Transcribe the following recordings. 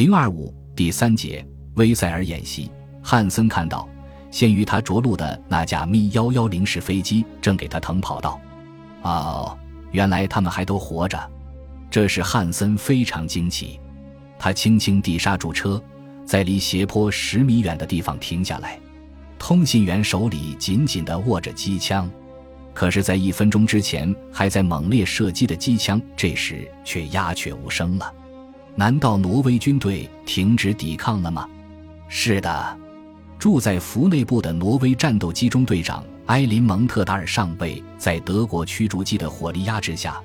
零二五第三节，威塞尔演习。汉森看到，先于他着陆的那架咪幺幺零式飞机正给他腾跑道。哦，原来他们还都活着，这使汉森非常惊奇。他轻轻地刹住车，在离斜坡十米远的地方停下来。通信员手里紧紧地握着机枪，可是，在一分钟之前还在猛烈射击的机枪，这时却鸦雀无声了。难道挪威军队停止抵抗了吗？是的。住在福内部的挪威战斗机中队长埃林蒙特达尔上尉，在德国驱逐机的火力压制下，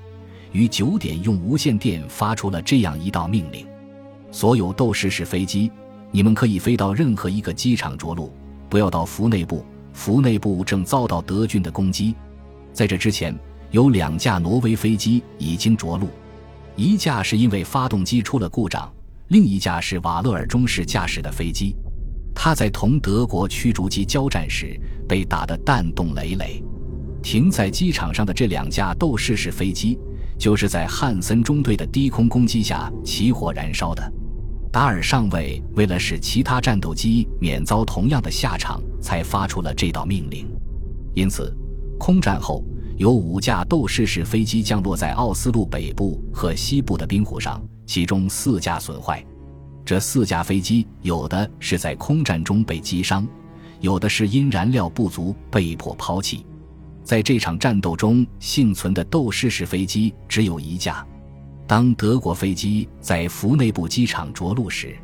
于九点用无线电发出了这样一道命令：所有斗士式飞机，你们可以飞到任何一个机场着陆，不要到福内部。福内部正遭到德军的攻击。在这之前，有两架挪威飞机已经着陆，一架是因为发动机出了故障，另一架是瓦勒尔中士驾驶的飞机。他在同德国驱逐机交战时被打得弹洞累累。停在机场上的这两架斗士式飞机，就是在汉森中队的低空攻击下起火燃烧的。达尔上尉为了使其他战斗机免遭同样的下场，才发出了这道命令。因此，空战后有五架斗士式飞机降落在奥斯陆北部和西部的冰湖上，其中四架损坏。这四架飞机有的是在空战中被击伤，有的是因燃料不足被迫抛弃。在这场战斗中幸存的斗士式飞机只有一架。当德国飞机在福内部机场着陆时，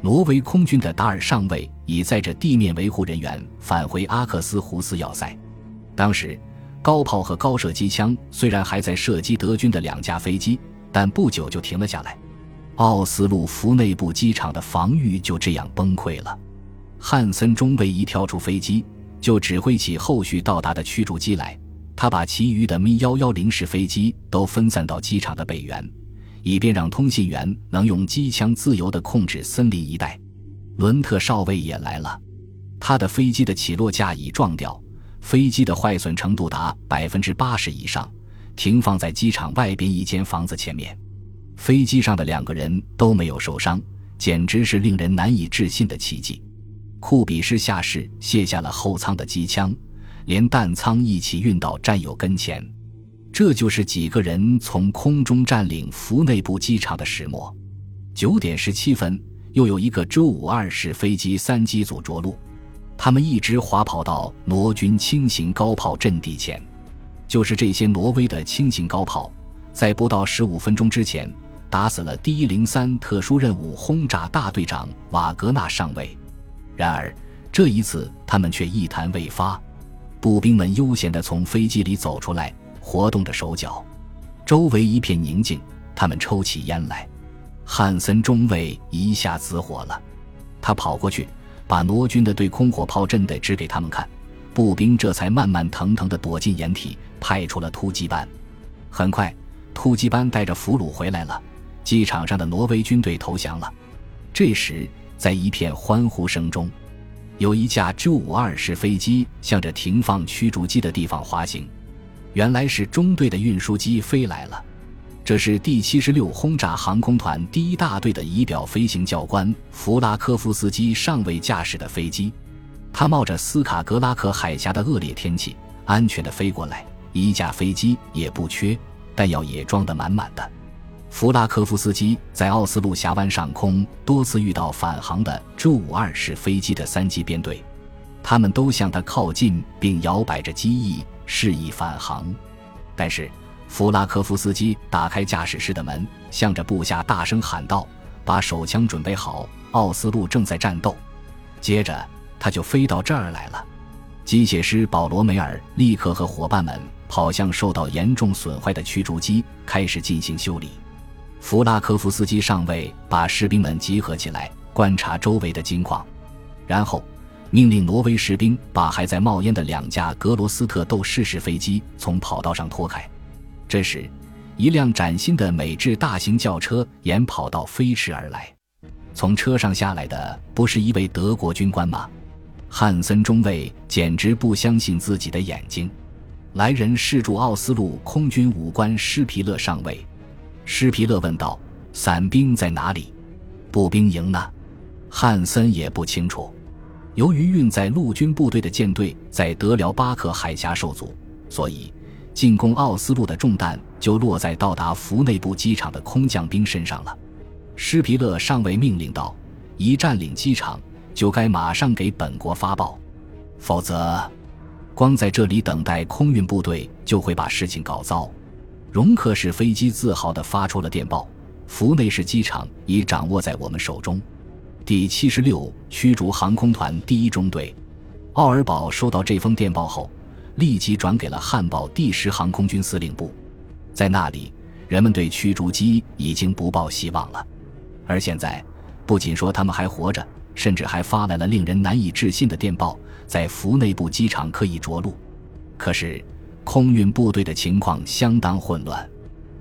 挪威空军的达尔上尉已载着地面维护人员返回阿克斯胡斯要塞。当时，高炮和高射机枪虽然还在射击德军的两架飞机，但不久就停了下来。奥斯陆福内部机场的防御就这样崩溃了。汉森中尉一跳出飞机，就指挥起后续到达的驱逐机来。他把其余的咪幺幺零式飞机都分散到机场的北缘，以便让通信员能用机枪自由地控制森林一带。伦特少尉也来了，他的飞机的起落架已撞掉，飞机的坏损程度达百分之八十以上，停放在机场外边一间房子前面。飞机上的两个人都没有受伤，简直是令人难以置信的奇迹。库比士下士卸下了后舱的机枪，连弹仓一起运到战友跟前。这就是几个人从空中占领福内部机场的始末。九点十七分，又有一个周五二式飞机三机组着陆，他们一直滑跑到挪军轻型高炮阵地前。就是这些挪威的轻型高炮，在不到十五分钟之前。打死了第一零三特殊任务轰炸大队长瓦格纳上尉，然而这一次他们却一谈未发。步兵们悠闲地从飞机里走出来，活动着手脚，周围一片宁静。他们抽起烟来。汉森中尉一下子火了，他跑过去，把挪军的对空火炮阵的指给他们看。步兵这才慢慢腾腾地躲进掩体，派出了突击班。很快，突击班带着俘虏回来了。机场上的挪威军队投降了。这时，在一片欢呼声中，有一架 J-52 式飞机向着停放驱逐机的地方滑行。原来是中队的运输机飞来了。这是第七十六轰炸航空团第一大队的仪表飞行教官弗拉科夫斯基上尉驾驶的飞机。他冒着斯卡格拉克海峡的恶劣天气，安全地飞过来，一架飞机也不缺，弹药也装得满满的。弗拉科夫斯基在奥斯陆峡湾上空多次遇到返航的 J-52 式飞机的三机编队，他们都向他靠近，并摇摆着机翼示意返航。但是，弗拉科夫斯基打开驾驶室的门，向着部下大声喊道：“把手枪准备好，奥斯陆正在战斗。”接着，他就飞到这儿来了。机械师保罗梅尔立刻和伙伴们跑向受到严重损坏的驱逐机，开始进行修理。弗拉科夫斯基上尉把士兵们集合起来，观察周围的金矿，然后命令挪威士兵把还在冒烟的两架格罗斯特斗士式飞机从跑道上拖开。这时，一辆崭新的美制大型轿车沿跑道飞驰而来。从车上下来的不是一位德国军官吗？汉森中尉简直不相信自己的眼睛。来人是驻奥斯陆空军武官施皮勒上尉。施皮勒问道：“伞兵在哪里？”步兵营呢？汉森也不清楚。由于运载陆军部队的舰队在德辽巴克海峡受阻，所以进攻奥斯陆的重担就落在到达福内部机场的空降兵身上了。施皮勒上尉命令道：“一占领机场，就该马上给本国发报，否则，光在这里等待空运部队就会把事情搞糟。”容克式飞机自豪地发出了电报：“福内市机场已掌握在我们手中。”第七十六驱逐航空团第一中队，奥尔堡收到这封电报后，立即转给了汉堡第十航空军司令部。在那里，人们对驱逐机已经不抱希望了。而现在，不仅说他们还活着，甚至还发来了令人难以置信的电报，在福内部机场可以着陆。可是，空运部队的情况相当混乱。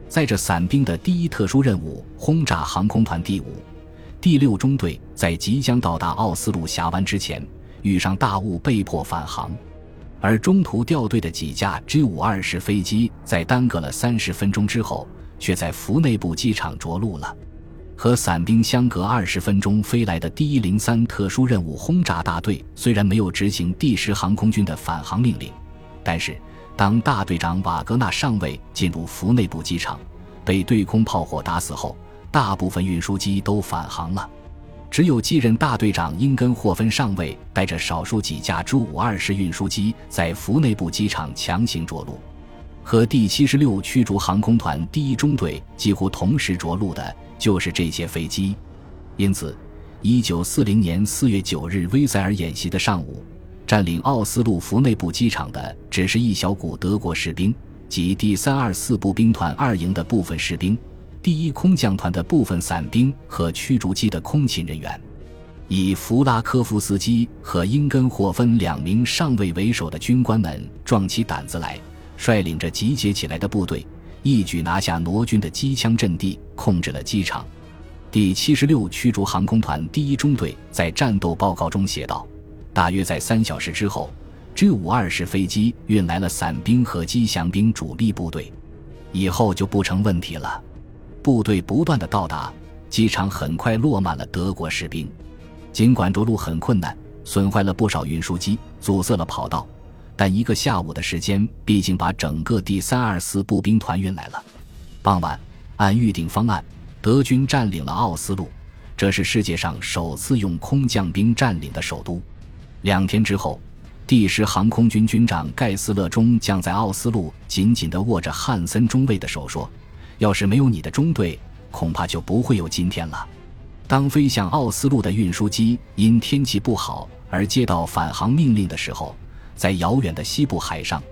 在这伞兵的第一特殊任务——轰炸航空团第五。第六中队在即将到达奥斯陆峡湾之前遇上大雾，被迫返航。而中途掉队的几架 G-52 式飞机在耽搁了三十分钟之后，却在福内部机场着陆了。和伞兵相隔二十分钟飞来的第一零三特殊任务轰炸大队虽然没有执行第十航空军的返航命令，但是当大队长瓦格纳上尉进入福内部机场，被对空炮火打死后。大部分运输机都返航了，只有继任大队长英根霍芬上尉带着少数几架 J-52 式运输机在福内部机场强行着陆。和第七十六驱逐航空团第一中队几乎同时着陆的就是这些飞机。因此，一九四零年四月九日威塞尔演习的上午，占领奥斯陆福内部机场的只是一小股德国士兵及第三二四步兵团二营的部分士兵。第一空降团的部分伞兵和驱逐机的空勤人员，以弗拉科夫斯基和英根霍芬两名上尉为首的军官们壮起胆子来，率领着集结起来的部队，一举拿下挪军的机枪阵地，控制了机场。第七十六驱逐航空团第一中队在战斗报告中写道：“大约在三小时之后，G-52 式飞机运来了伞兵和机降兵主力部队，以后就不成问题了。”部队不断的到达机场，很快落满了德国士兵。尽管着陆很困难，损坏了不少运输机，阻塞了跑道，但一个下午的时间，毕竟把整个第三二四步兵团运来了。傍晚，按预定方案，德军占领了奥斯陆，这是世界上首次用空降兵占领的首都。两天之后，第十航空军军长盖斯勒中将在奥斯陆紧紧地握着汉森中尉的手，说。要是没有你的中队，恐怕就不会有今天了。当飞向奥斯陆的运输机因天气不好而接到返航命令的时候，在遥远的西部海上，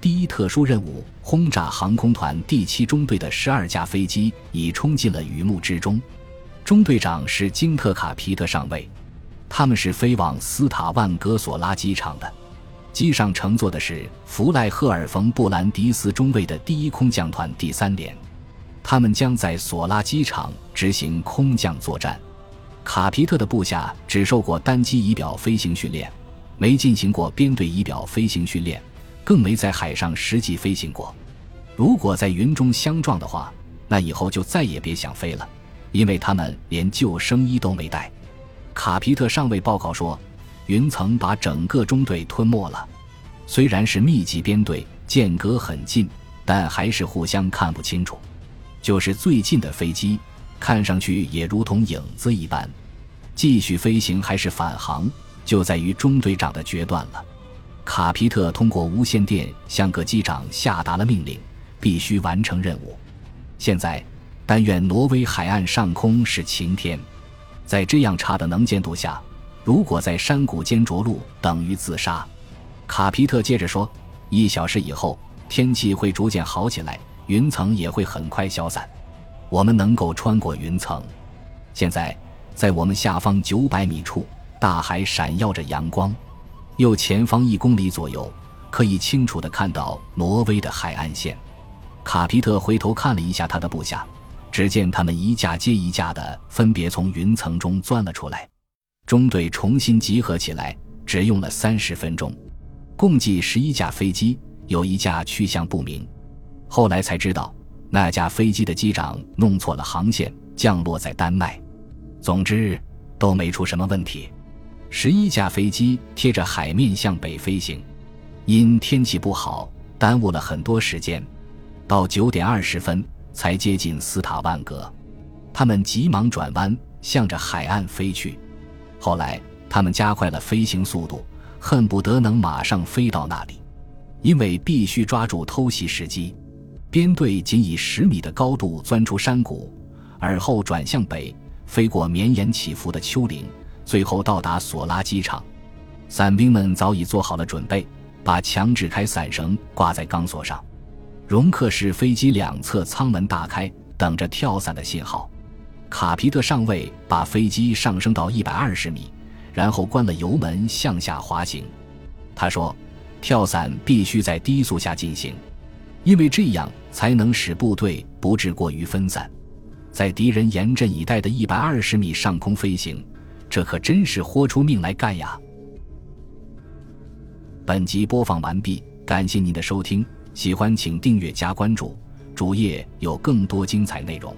第一特殊任务轰炸航空团第七中队的十二架飞机已冲进了雨幕之中。中队长是金特卡皮特上尉，他们是飞往斯塔万格索拉机场的，机上乘坐的是弗赖赫尔冯布兰迪斯中尉的第一空降团第三连。他们将在索拉机场执行空降作战。卡皮特的部下只受过单机仪表飞行训练，没进行过编队仪表飞行训练，更没在海上实际飞行过。如果在云中相撞的话，那以后就再也别想飞了，因为他们连救生衣都没带。卡皮特上尉报告说，云层把整个中队吞没了。虽然是密集编队，间隔很近，但还是互相看不清楚。就是最近的飞机，看上去也如同影子一般。继续飞行还是返航，就在于中队长的决断了。卡皮特通过无线电向各机长下达了命令，必须完成任务。现在，但愿挪威海岸上空是晴天。在这样差的能见度下，如果在山谷间着陆，等于自杀。卡皮特接着说：“一小时以后，天气会逐渐好起来。”云层也会很快消散，我们能够穿过云层。现在，在我们下方九百米处，大海闪耀着阳光。右前方一公里左右，可以清楚地看到挪威的海岸线。卡皮特回头看了一下他的部下，只见他们一架接一架的分别从云层中钻了出来。中队重新集合起来，只用了三十分钟，共计十一架飞机，有一架去向不明。后来才知道，那架飞机的机长弄错了航线，降落在丹麦。总之都没出什么问题。十一架飞机贴着海面向北飞行，因天气不好，耽误了很多时间。到九点二十分才接近斯塔万格，他们急忙转弯，向着海岸飞去。后来他们加快了飞行速度，恨不得能马上飞到那里，因为必须抓住偷袭时机。编队仅以十米的高度钻出山谷，而后转向北，飞过绵延起伏的丘陵。最后到达索拉机场，伞兵们早已做好了准备，把强制开伞绳挂在钢索上。容克式飞机两侧舱门大开，等着跳伞的信号。卡皮特上尉把飞机上升到一百二十米，然后关了油门向下滑行。他说：“跳伞必须在低速下进行，因为这样才能使部队不致过于分散，在敌人严阵以待的一百二十米上空飞行。”这可真是豁出命来干呀！本集播放完毕，感谢您的收听，喜欢请订阅加关注，主页有更多精彩内容。